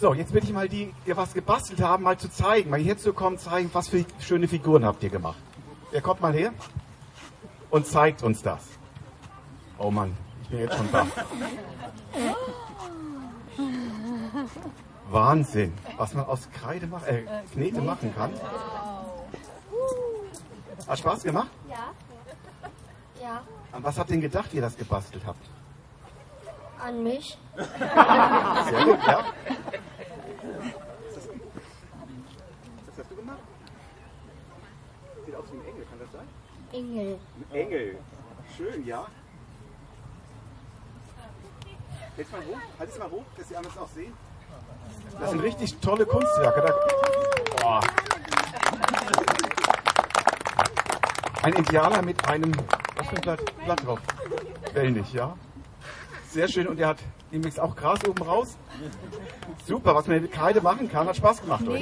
So, jetzt bitte ich mal die, die was gebastelt haben, mal zu zeigen, mal hierzu kommen, zeigen, was für schöne Figuren habt ihr gemacht. Wer kommt mal her und zeigt uns das. Oh Mann, ich bin jetzt schon da. Wahnsinn, was man aus Kreide machen, äh, Knete machen kann. Hat Spaß gemacht? Ja. Ja. An was habt ihr denn gedacht, ihr das gebastelt habt? An mich. Sehr gut, ja. Was hast du gemacht? Sieht aus wie ein Engel, kann das sein? Engel. Ein Engel. Schön, ja. Jetzt mal hoch, halt es mal hoch, dass die anderen es auch sehen. Das sind richtig tolle Kunstwerke. Da, boah. Ein Indianer mit einem, was für ein Blatt, Blatt drauf? Wellenich, ja. Sehr schön und er hat demnächst auch Gras oben raus. Super, was man mit Kreide machen kann, hat Spaß gemacht, oder?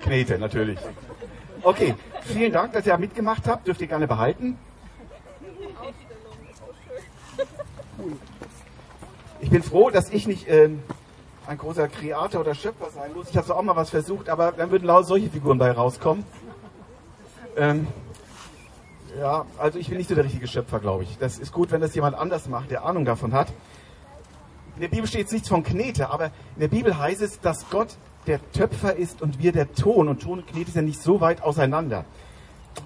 Knete, natürlich. Okay, vielen Dank, dass ihr mitgemacht habt. Dürft ihr gerne behalten. Ich bin froh, dass ich nicht ähm, ein großer Kreator oder Schöpfer sein muss. Ich habe zwar auch mal was versucht, aber dann würden laut solche Figuren bei rauskommen. Ähm, ja, also ich bin nicht so der richtige Schöpfer, glaube ich. Das ist gut, wenn das jemand anders macht, der Ahnung davon hat. In der Bibel steht jetzt nichts von Knete, aber in der Bibel heißt es, dass Gott der Töpfer ist und wir der Ton. Und Ton und Knete sind nicht so weit auseinander.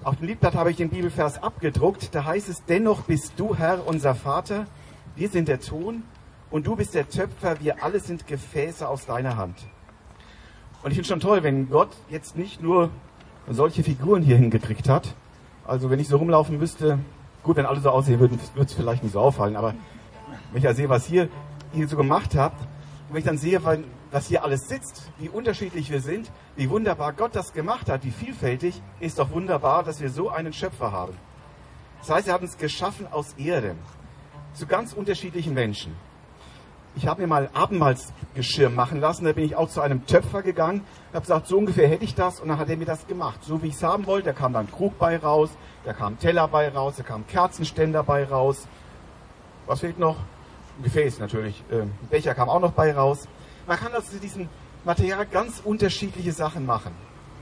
Auf dem Liedblatt habe ich den Bibelvers abgedruckt. Da heißt es, dennoch bist du Herr, unser Vater. Wir sind der Ton und du bist der Töpfer. Wir alle sind Gefäße aus deiner Hand. Und ich finde schon toll, wenn Gott jetzt nicht nur solche Figuren hier hingekriegt hat. Also wenn ich so rumlaufen müsste, gut, wenn alle so aussehen würden, würde es vielleicht nicht so auffallen. Aber wenn ich ja sehe, was hier, ihr so gemacht habt, und wenn ich dann sehe, was hier alles sitzt, wie unterschiedlich wir sind, wie wunderbar Gott das gemacht hat, wie vielfältig, ist doch wunderbar, dass wir so einen Schöpfer haben. Das heißt, er hat uns geschaffen aus Erde, zu ganz unterschiedlichen Menschen. Ich habe mir mal Abendmahlsgeschirr machen lassen, da bin ich auch zu einem Töpfer gegangen, habe gesagt, so ungefähr hätte ich das und dann hat er mir das gemacht, so wie ich es haben wollte. Da kam dann Krug bei raus, da kam Teller bei raus, da kam Kerzenständer bei raus. Was fehlt noch? Ein Gefäß natürlich. Ähm, Becher kam auch noch bei raus. Man kann aus diesem Material ganz unterschiedliche Sachen machen.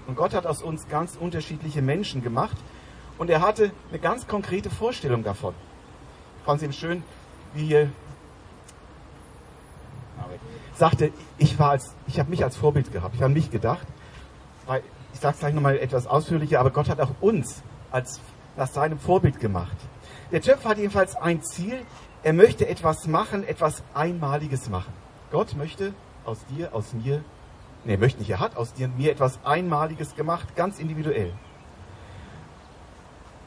Und Gott hat aus uns ganz unterschiedliche Menschen gemacht. Und er hatte eine ganz konkrete Vorstellung davon. Ich fand es eben schön, wie er sagte, ich, ich habe mich als Vorbild gehabt. Ich habe an mich gedacht. Weil, ich sage es gleich nochmal etwas ausführlicher, aber Gott hat auch uns als, nach seinem Vorbild gemacht. Der Töpfer hat jedenfalls ein Ziel. Er möchte etwas machen, etwas Einmaliges machen. Gott möchte aus dir, aus mir, nee, möchte nicht, er hat aus dir und mir etwas Einmaliges gemacht, ganz individuell.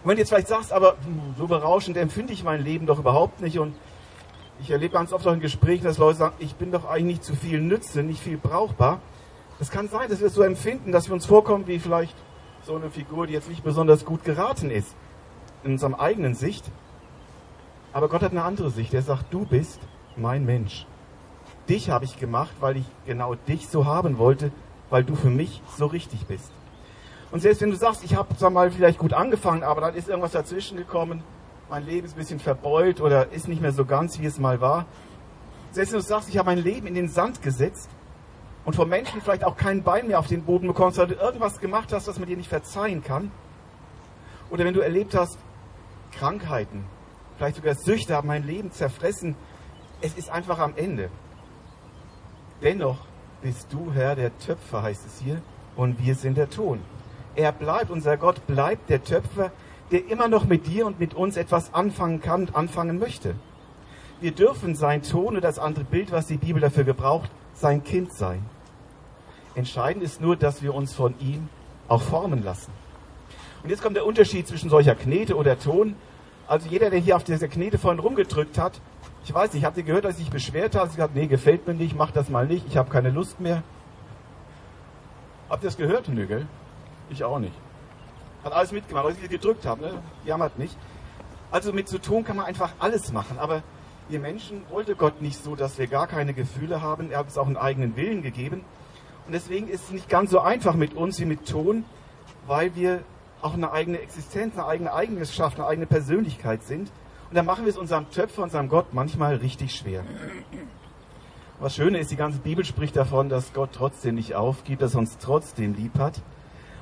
Und wenn du jetzt vielleicht sagst, aber so berauschend empfinde ich mein Leben doch überhaupt nicht und ich erlebe ganz oft auch in Gesprächen, dass Leute sagen, ich bin doch eigentlich nicht zu viel Nütze, nicht viel brauchbar. Das kann sein, dass wir es so empfinden, dass wir uns vorkommen wie vielleicht so eine Figur, die jetzt nicht besonders gut geraten ist in unserem eigenen Sicht. Aber Gott hat eine andere Sicht. Er sagt, du bist mein Mensch. Dich habe ich gemacht, weil ich genau dich so haben wollte, weil du für mich so richtig bist. Und selbst wenn du sagst, ich habe zwar mal vielleicht gut angefangen, aber dann ist irgendwas dazwischen gekommen, mein Leben ist ein bisschen verbeult oder ist nicht mehr so ganz, wie es mal war. Selbst wenn du sagst, ich habe mein Leben in den Sand gesetzt und von Menschen vielleicht auch kein Bein mehr auf den Boden bekommst, weil du irgendwas gemacht hast, was man dir nicht verzeihen kann. Oder wenn du erlebt hast, Krankheiten, vielleicht sogar Süchte haben mein Leben zerfressen. Es ist einfach am Ende. Dennoch bist du Herr der Töpfer, heißt es hier, und wir sind der Ton. Er bleibt, unser Gott bleibt der Töpfer, der immer noch mit dir und mit uns etwas anfangen kann und anfangen möchte. Wir dürfen sein Ton oder das andere Bild, was die Bibel dafür gebraucht, sein Kind sein. Entscheidend ist nur, dass wir uns von ihm auch formen lassen. Und jetzt kommt der Unterschied zwischen solcher Knete oder Ton. Also jeder, der hier auf dieser Knete vorhin rumgedrückt hat, ich weiß nicht, habt ihr gehört, dass ich beschwert habe? Ich gesagt, nee, gefällt mir nicht, mach das mal nicht, ich habe keine Lust mehr. Habt ihr das gehört? Nö, gell? Ich auch nicht. Hat alles mitgemacht, weil ich gedrückt habe, ne? Jammert nicht. Also mit zu tun kann man einfach alles machen, aber wir Menschen wollte Gott nicht so, dass wir gar keine Gefühle haben. Er hat uns auch einen eigenen Willen gegeben. Und deswegen ist es nicht ganz so einfach mit uns wie mit Ton, weil wir auch eine eigene Existenz, eine eigene Eigenschaft, eine eigene Persönlichkeit sind. Und dann machen wir es unserem Töpfer, unserem Gott manchmal richtig schwer. Was Schöne ist, die ganze Bibel spricht davon, dass Gott trotzdem nicht aufgibt, dass er uns trotzdem lieb hat.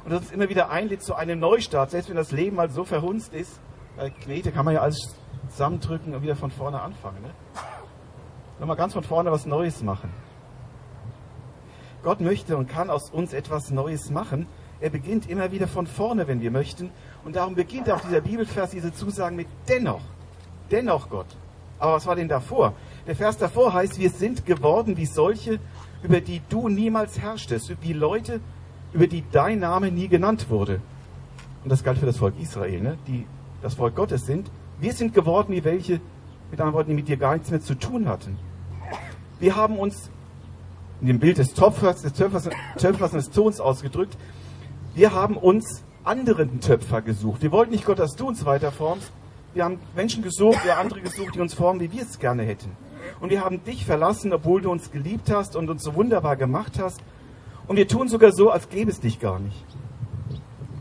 Und dass es immer wieder einlädt zu einem Neustart, selbst wenn das Leben mal so verhunzt ist. Bei Knete kann man ja alles zusammendrücken und wieder von vorne anfangen. Ne? Nochmal ganz von vorne was Neues machen. Gott möchte und kann aus uns etwas Neues machen. Er beginnt immer wieder von vorne, wenn wir möchten. Und darum beginnt auch dieser Bibelvers, diese Zusagen mit dennoch. Dennoch Gott. Aber was war denn davor? Der Vers davor heißt, wir sind geworden wie solche, über die du niemals herrschtest, wie Leute, über die dein Name nie genannt wurde. Und das galt für das Volk Israel, ne? die das Volk Gottes sind. Wir sind geworden wie welche, mit anderen Worten, die mit dir gar nichts mehr zu tun hatten. Wir haben uns in dem Bild des Töpfers, des Töpfers, Töpfers und des Tons ausgedrückt, wir haben uns anderen Töpfer gesucht. Wir wollten nicht Gott, dass du uns weiterformst. Wir haben Menschen gesucht, wir andere gesucht, die uns formen, wie wir es gerne hätten. Und wir haben dich verlassen, obwohl du uns geliebt hast und uns so wunderbar gemacht hast. Und wir tun sogar so, als gäbe es dich gar nicht.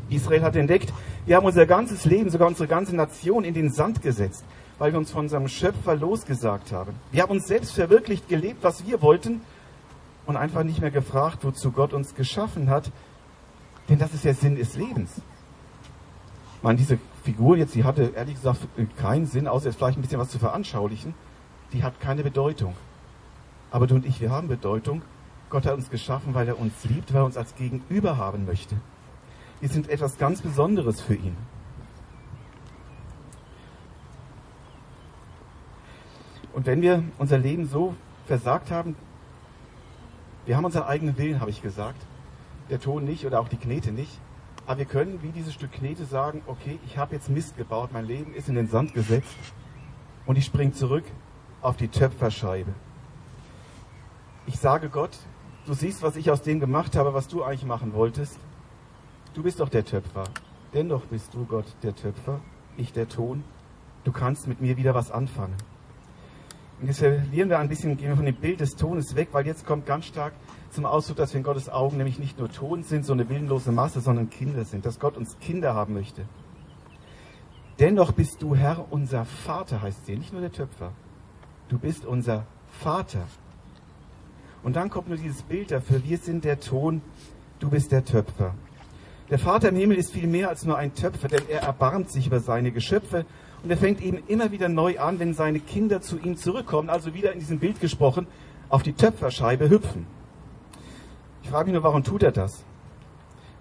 Israel hat entdeckt, wir haben unser ganzes Leben, sogar unsere ganze Nation in den Sand gesetzt, weil wir uns von unserem Schöpfer losgesagt haben. Wir haben uns selbst verwirklicht gelebt, was wir wollten und einfach nicht mehr gefragt, wozu Gott uns geschaffen hat. Denn das ist der Sinn des Lebens. Man, diese Figur jetzt, die hatte ehrlich gesagt keinen Sinn, außer jetzt vielleicht ein bisschen was zu veranschaulichen. Die hat keine Bedeutung. Aber du und ich, wir haben Bedeutung. Gott hat uns geschaffen, weil er uns liebt, weil er uns als Gegenüber haben möchte. Wir sind etwas ganz Besonderes für ihn. Und wenn wir unser Leben so versagt haben, wir haben unseren eigenen Willen, habe ich gesagt. Der Ton nicht oder auch die Knete nicht. Aber wir können wie dieses Stück Knete sagen, okay, ich habe jetzt Mist gebaut, mein Leben ist in den Sand gesetzt und ich springe zurück auf die Töpferscheibe. Ich sage Gott, du siehst, was ich aus dem gemacht habe, was du eigentlich machen wolltest. Du bist doch der Töpfer. Dennoch bist du Gott der Töpfer, ich der Ton. Du kannst mit mir wieder was anfangen. Und jetzt verlieren wir ein bisschen, gehen wir von dem Bild des Tones weg, weil jetzt kommt ganz stark zum Ausdruck, dass wir in Gottes Augen nämlich nicht nur Ton sind, so eine willenlose Masse, sondern Kinder sind, dass Gott uns Kinder haben möchte. Dennoch bist du Herr, unser Vater, heißt sie, nicht nur der Töpfer. Du bist unser Vater. Und dann kommt nur dieses Bild dafür, wir sind der Ton, du bist der Töpfer. Der Vater im Himmel ist viel mehr als nur ein Töpfer, denn er erbarmt sich über seine Geschöpfe und er fängt eben immer wieder neu an, wenn seine Kinder zu ihm zurückkommen, also wieder in diesem Bild gesprochen, auf die Töpferscheibe hüpfen. Ich frage mich nur, warum tut er das?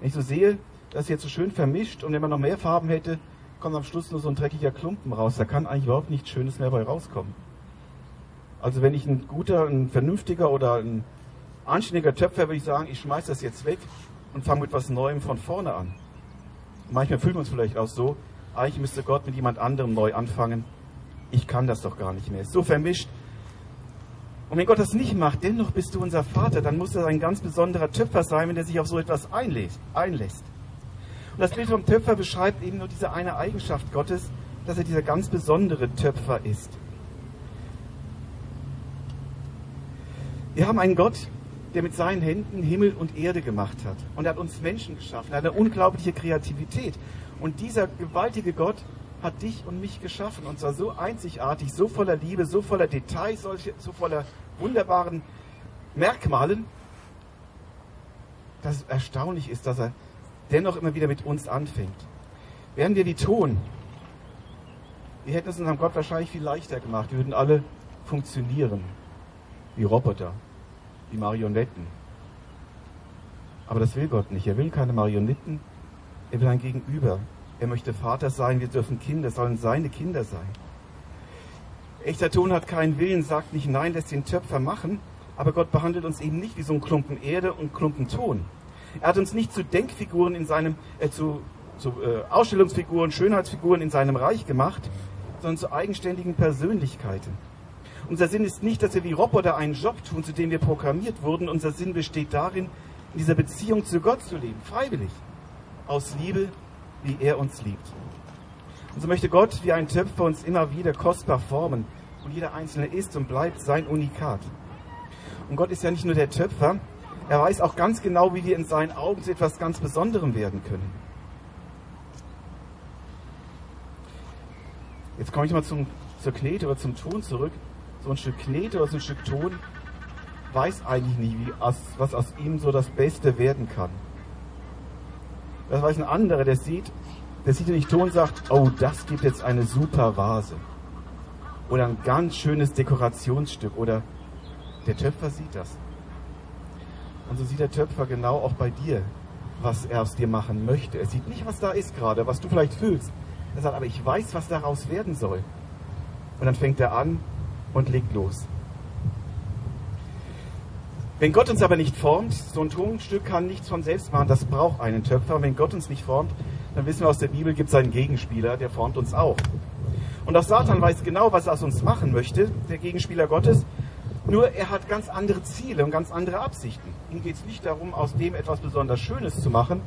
Wenn ich so sehe, das ist jetzt so schön vermischt und wenn man noch mehr Farben hätte, kommt am Schluss nur so ein dreckiger Klumpen raus. Da kann eigentlich überhaupt nichts Schönes mehr bei rauskommen. Also wenn ich ein guter, ein vernünftiger oder ein anständiger Töpfer würde ich sagen, ich schmeiße das jetzt weg und fange mit was Neuem von vorne an. Manchmal fühlen wir uns vielleicht auch so, eigentlich müsste Gott mit jemand anderem neu anfangen. Ich kann das doch gar nicht mehr. Ist so vermischt. Und wenn Gott das nicht macht, dennoch bist du unser Vater, dann muss er ein ganz besonderer Töpfer sein, wenn er sich auf so etwas einlässt. Und das Bild vom Töpfer beschreibt eben nur diese eine Eigenschaft Gottes, dass er dieser ganz besondere Töpfer ist. Wir haben einen Gott, der mit seinen Händen Himmel und Erde gemacht hat. Und er hat uns Menschen geschaffen. Er hat eine unglaubliche Kreativität. Und dieser gewaltige Gott hat dich und mich geschaffen und zwar so einzigartig, so voller Liebe, so voller Details, so voller wunderbaren Merkmalen, dass es erstaunlich ist, dass er dennoch immer wieder mit uns anfängt. Wären wir die Ton, wir hätten es unserem Gott wahrscheinlich viel leichter gemacht. Wir würden alle funktionieren wie Roboter, wie Marionetten. Aber das will Gott nicht. Er will keine Marionetten, er will ein Gegenüber. Er möchte Vater sein, wir dürfen Kinder, sollen seine Kinder sein. Echter Ton hat keinen Willen, sagt nicht Nein, lässt den Töpfer machen, aber Gott behandelt uns eben nicht wie so ein Klumpen Erde und Klumpen Ton. Er hat uns nicht zu Denkfiguren in seinem, äh, zu, zu äh, Ausstellungsfiguren, Schönheitsfiguren in seinem Reich gemacht, sondern zu eigenständigen Persönlichkeiten. Unser Sinn ist nicht, dass wir wie Roboter einen Job tun, zu dem wir programmiert wurden. Unser Sinn besteht darin, in dieser Beziehung zu Gott zu leben, freiwillig aus Liebe, wie er uns liebt. Und so möchte Gott wie ein Töpfer uns immer wieder kostbar formen. Und jeder Einzelne ist und bleibt sein Unikat. Und Gott ist ja nicht nur der Töpfer, er weiß auch ganz genau, wie wir in seinen Augen zu etwas ganz Besonderem werden können. Jetzt komme ich mal zum, zur Knete oder zum Ton zurück. So ein Stück Knete oder so ein Stück Ton weiß eigentlich nie, wie, was aus ihm so das Beste werden kann. Das weiß ein anderer, der sieht, der sieht nicht Ton und sagt, oh, das gibt jetzt eine super Vase. Oder ein ganz schönes Dekorationsstück. Oder der Töpfer sieht das. Und so sieht der Töpfer genau auch bei dir, was er aus dir machen möchte. Er sieht nicht, was da ist gerade, was du vielleicht fühlst. Er sagt, aber ich weiß, was daraus werden soll. Und dann fängt er an und legt los. Wenn Gott uns aber nicht formt, so ein Tonstück kann nichts von selbst machen, das braucht einen Töpfer. Und wenn Gott uns nicht formt, dann wissen wir aus der Bibel, gibt es einen Gegenspieler, der formt uns auch. Und auch Satan weiß genau, was er aus uns machen möchte, der Gegenspieler Gottes. Nur er hat ganz andere Ziele und ganz andere Absichten. Ihm geht es nicht darum, aus dem etwas besonders Schönes zu machen,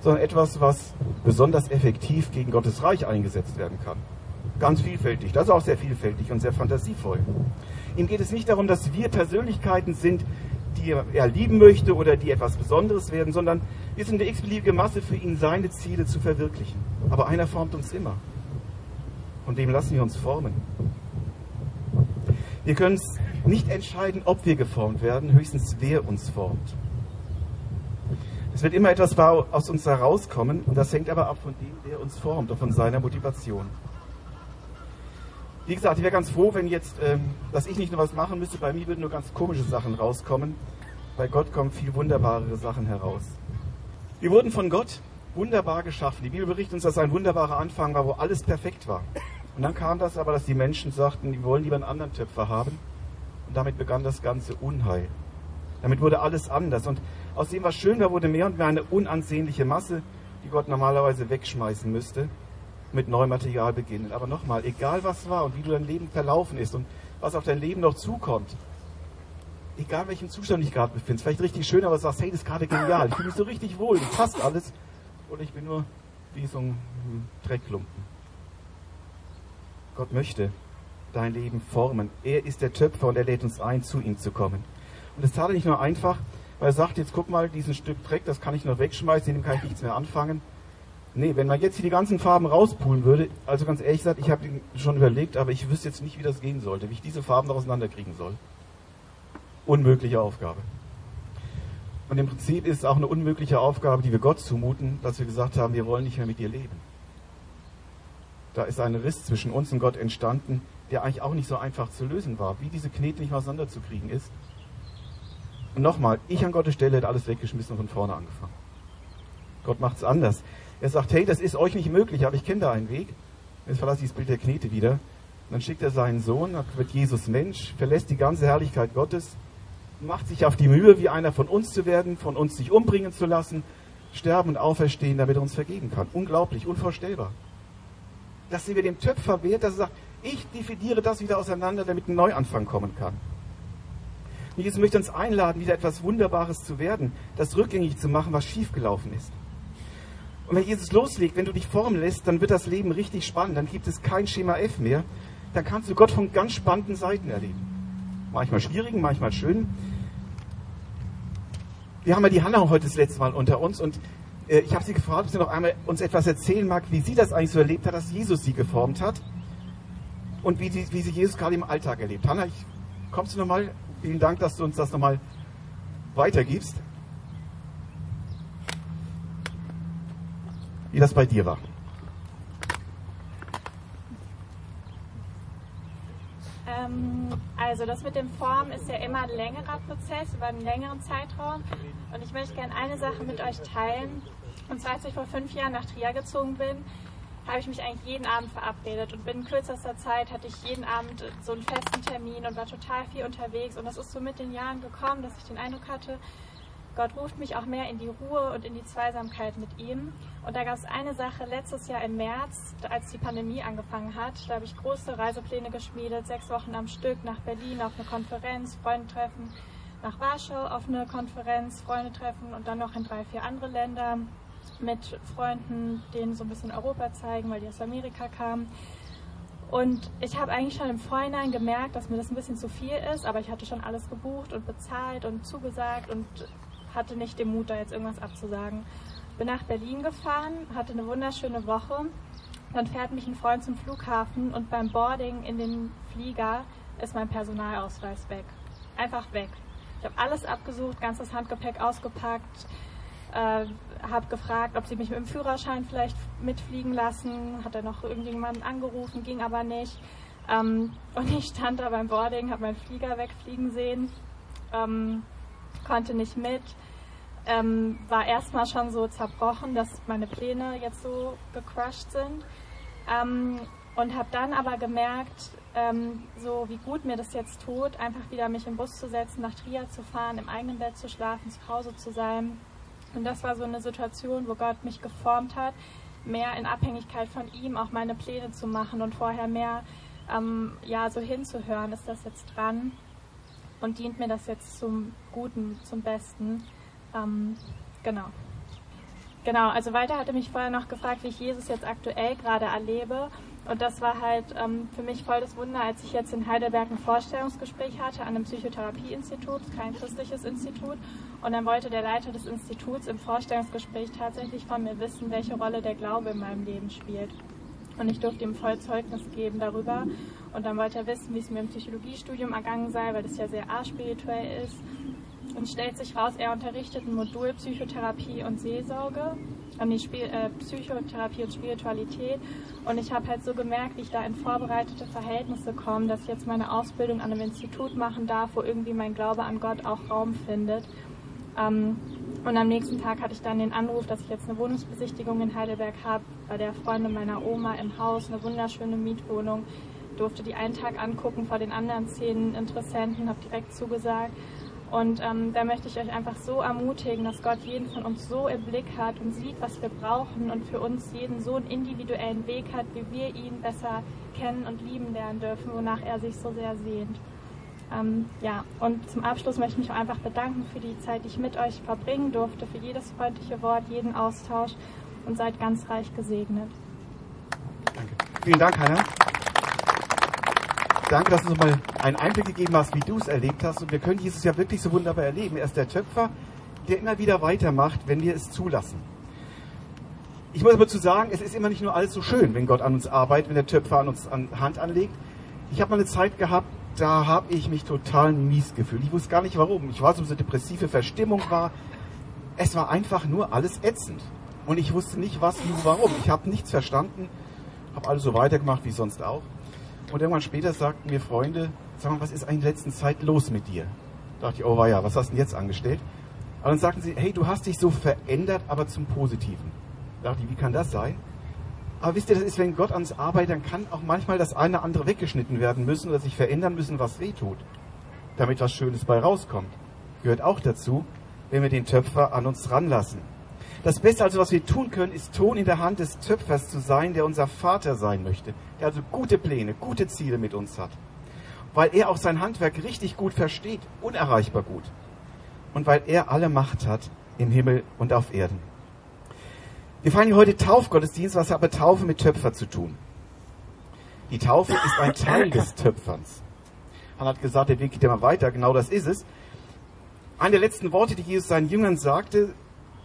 sondern etwas, was besonders effektiv gegen Gottes Reich eingesetzt werden kann. Ganz vielfältig, das ist auch sehr vielfältig und sehr fantasievoll. Ihm geht es nicht darum, dass wir Persönlichkeiten sind, die er lieben möchte oder die etwas Besonderes werden, sondern wir sind eine x-beliebige Masse für ihn, seine Ziele zu verwirklichen. Aber einer formt uns immer. Und dem lassen wir uns formen. Wir können es nicht entscheiden, ob wir geformt werden, höchstens wer uns formt. Es wird immer etwas aus uns herauskommen und das hängt aber ab von dem, der uns formt und von seiner Motivation. Wie gesagt, ich wäre ganz froh, wenn jetzt, ähm, dass ich nicht nur was machen müsste, bei mir würden nur ganz komische Sachen rauskommen. Bei Gott kommen viel wunderbarere Sachen heraus. Wir wurden von Gott wunderbar geschaffen. Die Bibel berichtet uns, dass ein wunderbarer Anfang war, wo alles perfekt war. Und dann kam das aber, dass die Menschen sagten, die wollen lieber einen anderen Töpfer haben. Und damit begann das ganze Unheil. Damit wurde alles anders. Und aus dem, was schön war, wurde mehr und mehr eine unansehnliche Masse, die Gott normalerweise wegschmeißen müsste mit neuem Material beginnen. Aber nochmal, egal was war und wie du dein Leben verlaufen ist und was auf dein Leben noch zukommt, egal welchem Zustand ich gerade befindest, vielleicht richtig schön, aber sagst, hey, das ist gerade genial, ich fühle mich so richtig wohl, das passt alles, oder ich bin nur wie so ein Dreckklumpen. Gott möchte dein Leben formen. Er ist der Töpfer und er lädt uns ein, zu ihm zu kommen. Und das tat er nicht nur einfach, weil er sagt, jetzt guck mal, diesen Stück Dreck, das kann ich noch wegschmeißen, in dem kann ich nichts mehr anfangen. Nee, wenn man jetzt hier die ganzen Farben rauspulen würde, also ganz ehrlich gesagt, ich habe schon überlegt, aber ich wüsste jetzt nicht, wie das gehen sollte, wie ich diese Farben noch auseinanderkriegen soll. Unmögliche Aufgabe. Und im Prinzip ist es auch eine unmögliche Aufgabe, die wir Gott zumuten, dass wir gesagt haben, wir wollen nicht mehr mit dir leben. Da ist ein Riss zwischen uns und Gott entstanden, der eigentlich auch nicht so einfach zu lösen war, wie diese Knete nicht auseinanderzukriegen ist. Und nochmal, ich an Gottes Stelle hätte alles weggeschmissen und von vorne angefangen. Gott macht es anders. Er sagt, hey, das ist euch nicht möglich, aber ich kenne da einen Weg. Jetzt verlasse ich das Bild der Knete wieder. Und dann schickt er seinen Sohn, dann wird Jesus Mensch, verlässt die ganze Herrlichkeit Gottes, macht sich auf die Mühe, wie einer von uns zu werden, von uns sich umbringen zu lassen, sterben und auferstehen, damit er uns vergeben kann. Unglaublich, unvorstellbar. Das sind wir dem Töpfer wert, dass er sagt, ich dividiere das wieder auseinander, damit ein Neuanfang kommen kann. Und Jesus möchte uns einladen, wieder etwas Wunderbares zu werden, das rückgängig zu machen, was schiefgelaufen ist. Und wenn Jesus loslegt, wenn du dich formen lässt, dann wird das Leben richtig spannend. Dann gibt es kein Schema F mehr. Dann kannst du Gott von ganz spannenden Seiten erleben. Manchmal schwierigen, manchmal schönen. Wir haben ja die Hanna heute das letzte Mal unter uns und äh, ich habe sie gefragt, ob sie noch einmal uns etwas erzählen mag, wie sie das eigentlich so erlebt hat, dass Jesus sie geformt hat und wie, die, wie sie Jesus gerade im Alltag erlebt. Hanna, ich, kommst du nochmal? Vielen Dank, dass du uns das nochmal weitergibst. Wie das bei dir war. Ähm, also das mit dem Formen ist ja immer ein längerer Prozess, über einen längeren Zeitraum. Und ich möchte gerne eine Sache mit euch teilen. Und zwar, als ich vor fünf Jahren nach Trier gezogen bin, habe ich mich eigentlich jeden Abend verabredet und binnen kürzester Zeit hatte ich jeden Abend so einen festen Termin und war total viel unterwegs. Und das ist so mit den Jahren gekommen, dass ich den Eindruck hatte, Gott ruft mich auch mehr in die Ruhe und in die Zweisamkeit mit ihm. Und da gab es eine Sache letztes Jahr im März, als die Pandemie angefangen hat. Da habe ich große Reisepläne geschmiedet, sechs Wochen am Stück nach Berlin auf eine Konferenz, Freunde treffen, nach Warschau auf eine Konferenz, Freunde treffen und dann noch in drei, vier andere Länder mit Freunden, denen so ein bisschen Europa zeigen, weil die aus Amerika kamen. Und ich habe eigentlich schon im Vorhinein gemerkt, dass mir das ein bisschen zu viel ist, aber ich hatte schon alles gebucht und bezahlt und zugesagt und hatte nicht den Mut, da jetzt irgendwas abzusagen. Bin nach Berlin gefahren, hatte eine wunderschöne Woche dann fährt mich ein Freund zum Flughafen und beim Boarding in den Flieger ist mein Personalausweis weg. Einfach weg. Ich habe alles abgesucht, ganzes Handgepäck ausgepackt, äh, habe gefragt, ob sie mich mit dem Führerschein vielleicht mitfliegen lassen. Hat er noch irgendjemanden angerufen, ging aber nicht. Ähm, und ich stand da beim Boarding, habe meinen Flieger wegfliegen sehen, ähm, konnte nicht mit. Ähm, war erstmal schon so zerbrochen, dass meine Pläne jetzt so gecrushed sind. Ähm, und habe dann aber gemerkt, ähm, so wie gut mir das jetzt tut, einfach wieder mich im Bus zu setzen, nach Trier zu fahren, im eigenen Bett zu schlafen, zu Hause zu sein. Und das war so eine Situation, wo Gott mich geformt hat, mehr in Abhängigkeit von ihm auch meine Pläne zu machen und vorher mehr ähm, ja so hinzuhören, ist das jetzt dran und dient mir das jetzt zum Guten, zum Besten. Ähm, genau. Genau, also weiter hatte mich vorher noch gefragt, wie ich Jesus jetzt aktuell gerade erlebe. Und das war halt ähm, für mich voll das Wunder, als ich jetzt in Heidelberg ein Vorstellungsgespräch hatte an einem Psychotherapieinstitut, kein christliches Institut. Und dann wollte der Leiter des Instituts im Vorstellungsgespräch tatsächlich von mir wissen, welche Rolle der Glaube in meinem Leben spielt. Und ich durfte ihm voll Zeugnis geben darüber. Und dann wollte er wissen, wie es mir im Psychologiestudium ergangen sei, weil das ja sehr aspirituell ist. Und stellt sich raus, er unterrichtet ein Modul Psychotherapie und Seelsorge, an die Spiel, äh, Psychotherapie und Spiritualität. Und ich habe halt so gemerkt, wie ich da in vorbereitete Verhältnisse komme, dass ich jetzt meine Ausbildung an einem Institut machen darf, wo irgendwie mein Glaube an Gott auch Raum findet. Ähm, und am nächsten Tag hatte ich dann den Anruf, dass ich jetzt eine Wohnungsbesichtigung in Heidelberg habe, bei der Freundin meiner Oma im Haus, eine wunderschöne Mietwohnung. Durfte die einen Tag angucken vor den anderen zehn Interessenten, habe direkt zugesagt. Und ähm, da möchte ich euch einfach so ermutigen, dass Gott jeden von uns so im Blick hat und sieht, was wir brauchen und für uns jeden so einen individuellen Weg hat, wie wir ihn besser kennen und lieben lernen dürfen, wonach er sich so sehr sehnt. Ähm, ja, und zum Abschluss möchte ich mich einfach bedanken für die Zeit, die ich mit euch verbringen durfte, für jedes freundliche Wort, jeden Austausch und seid ganz reich gesegnet. Danke. Vielen Dank, Hannah. Danke, dass du uns mal einen Einblick gegeben hast, wie du es erlebt hast. Und wir können Jesus ja wirklich so wunderbar erleben. Er ist der Töpfer, der immer wieder weitermacht, wenn wir es zulassen. Ich muss aber zu sagen, es ist immer nicht nur alles so schön, wenn Gott an uns arbeitet, wenn der Töpfer an uns an Hand anlegt. Ich habe mal eine Zeit gehabt, da habe ich mich total mies gefühlt. Ich wusste gar nicht warum. Ich war so eine depressive Verstimmung war. Es war einfach nur alles ätzend. Und ich wusste nicht, was, wie, warum. Ich habe nichts verstanden, habe alles so weitergemacht wie sonst auch. Und irgendwann später sagten mir Freunde, sag mal, was ist eigentlich in letzter Zeit los mit dir? Da dachte ich, oh weia, was hast du denn jetzt angestellt? Und dann sagten sie, hey, du hast dich so verändert, aber zum Positiven. Da dachte ich, wie kann das sein? Aber wisst ihr, das ist, wenn Gott ans arbeitet, dann kann auch manchmal das eine andere weggeschnitten werden müssen oder sich verändern müssen, was weh tut, damit was Schönes bei rauskommt. Gehört auch dazu, wenn wir den Töpfer an uns ranlassen. Das Beste also, was wir tun können, ist Ton in der Hand des Töpfers zu sein, der unser Vater sein möchte, der also gute Pläne, gute Ziele mit uns hat. Weil er auch sein Handwerk richtig gut versteht, unerreichbar gut. Und weil er alle Macht hat im Himmel und auf Erden. Wir feiern hier heute Taufgottesdienst, was hat aber Taufe mit Töpfer zu tun? Die Taufe ist ein Teil des Töpferns. Han hat gesagt, der Weg geht immer weiter, genau das ist es. Eine der letzten Worte, die Jesus seinen Jüngern sagte,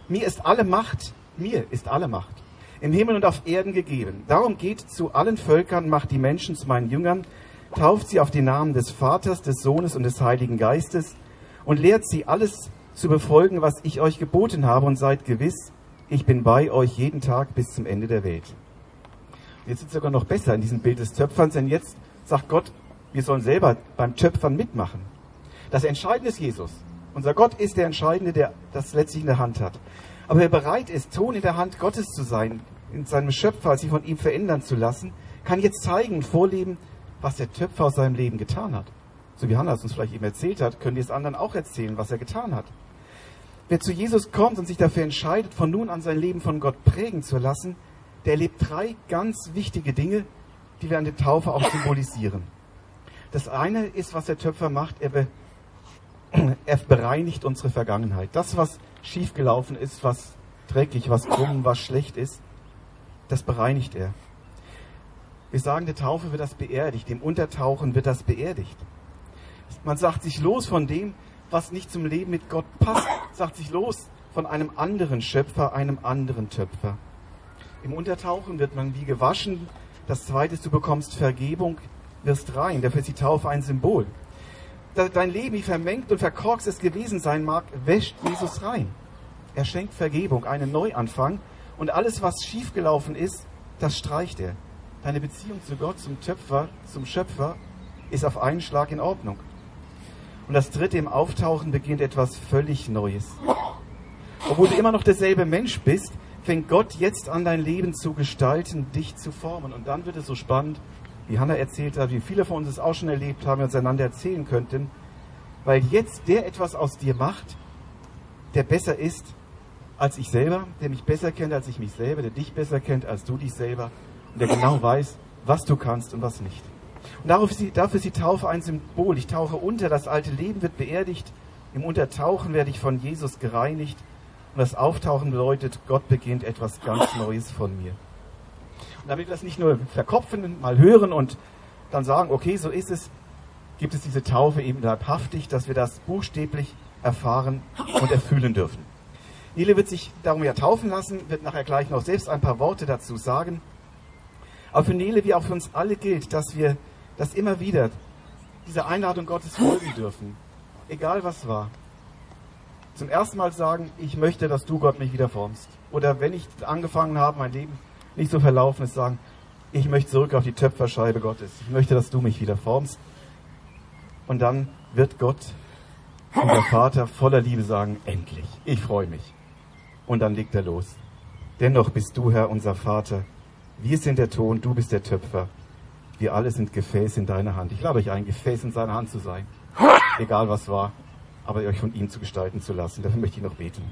mir ist alle Macht, mir ist alle Macht im Himmel und auf Erden gegeben. Darum geht zu allen Völkern, macht die Menschen zu meinen Jüngern, tauft sie auf den Namen des Vaters, des Sohnes und des Heiligen Geistes und lehrt sie alles zu befolgen, was ich euch geboten habe und seid gewiss, ich bin bei euch jeden Tag bis zum Ende der Welt. Jetzt ist es sogar noch besser in diesem Bild des Töpferns, denn jetzt sagt Gott, wir sollen selber beim Töpfern mitmachen. Das Entscheidende ist Jesus. Unser Gott ist der Entscheidende, der das letztlich in der Hand hat. Aber wer bereit ist, Ton in der Hand Gottes zu sein, in seinem Schöpfer, sich von ihm verändern zu lassen, kann jetzt zeigen und vorleben, was der Töpfer aus seinem Leben getan hat. So wie Hannah es uns vielleicht eben erzählt hat, können wir es anderen auch erzählen, was er getan hat. Wer zu Jesus kommt und sich dafür entscheidet, von nun an sein Leben von Gott prägen zu lassen, der erlebt drei ganz wichtige Dinge, die wir an der Taufe auch symbolisieren. Das eine ist, was der Töpfer macht, er, be, er bereinigt unsere Vergangenheit. Das, was schiefgelaufen ist, was dreckig, was krumm, was schlecht ist, das bereinigt er. Wir sagen, der Taufe wird das beerdigt, dem Untertauchen wird das beerdigt. Man sagt sich los von dem, was nicht zum Leben mit Gott passt, sagt sich los von einem anderen Schöpfer, einem anderen Töpfer. Im Untertauchen wird man wie gewaschen. Das zweite ist, du bekommst Vergebung, wirst rein. Dafür ist die Taufe ein Symbol. Dein Leben, wie vermengt und verkorkst es gewesen sein mag, wäscht Jesus rein. Er schenkt Vergebung, einen Neuanfang. Und alles, was schiefgelaufen ist, das streicht er. Deine Beziehung zu Gott, zum Töpfer, zum Schöpfer ist auf einen Schlag in Ordnung. Und das dritte im Auftauchen beginnt etwas völlig Neues. Obwohl du immer noch derselbe Mensch bist, fängt Gott jetzt an, dein Leben zu gestalten, dich zu formen. Und dann wird es so spannend, wie Hannah erzählt hat, wie viele von uns es auch schon erlebt haben, uns einander erzählen könnten, weil jetzt der etwas aus dir macht, der besser ist als ich selber, der mich besser kennt als ich mich selber, der dich besser kennt als du dich selber und der genau weiß, was du kannst und was nicht. Und dafür ist, die, dafür ist die Taufe ein Symbol. Ich tauche unter, das alte Leben wird beerdigt, im Untertauchen werde ich von Jesus gereinigt und das Auftauchen bedeutet, Gott beginnt etwas ganz Neues von mir. Und damit wir das nicht nur verkopfen, mal hören und dann sagen, okay, so ist es, gibt es diese Taufe eben leibhaftig, dass wir das buchstäblich erfahren und erfüllen dürfen. Nele wird sich darum ja taufen lassen, wird nachher gleich noch selbst ein paar Worte dazu sagen. Aber für Nele wie auch für uns alle gilt, dass wir das immer wieder dieser Einladung Gottes folgen dürfen. Egal was war. Zum ersten Mal sagen, ich möchte, dass du Gott mich wieder formst. Oder wenn ich angefangen habe, mein Leben nicht so verlaufen ist, sagen, ich möchte zurück auf die Töpferscheibe Gottes. Ich möchte, dass du mich wieder formst. Und dann wird Gott und der Vater voller Liebe sagen, endlich, ich freue mich. Und dann legt er los. Dennoch bist du, Herr, unser Vater. Wir sind der Ton, du bist der Töpfer. Wir alle sind Gefäß in deiner Hand. Ich lade euch ein, Gefäß in seiner Hand zu sein. Egal was war, aber euch von ihm zu gestalten zu lassen. Dafür möchte ich noch beten.